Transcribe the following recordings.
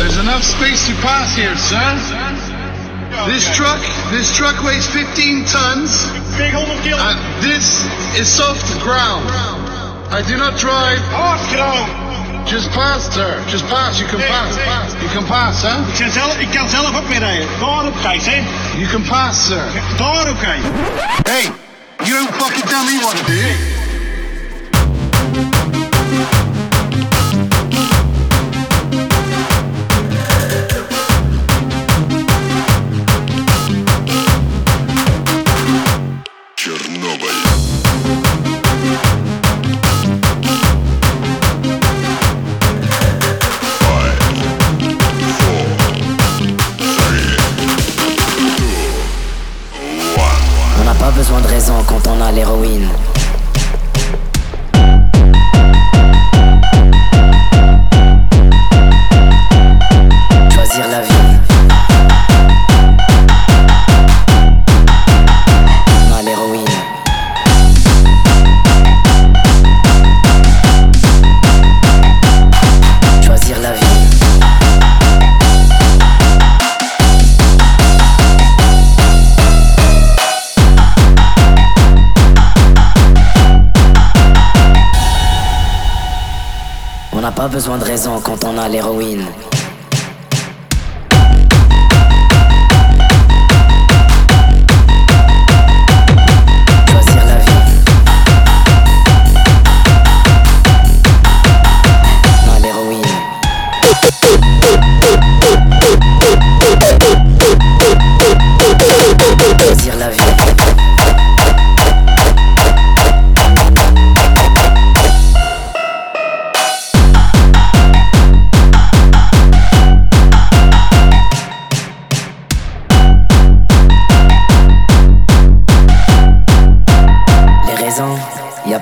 There's enough space to pass here, sir. This truck, this truck weighs 15 tons. Big And uh, this is soft ground. I do not drive. Hard ground. Just pass, sir. Just pass. You can Nee, pass. nee. You can pass, huh? Ik, kan zelf, ik kan zelf ook mee rijden. Daarop kijk, hè. You can pass, sir. Daarop kijk. Hey, you don't fucking tell me what to do. Quand on a l'héroïne. On n'a pas besoin de raison quand on a l'héroïne.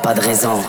pas de raison.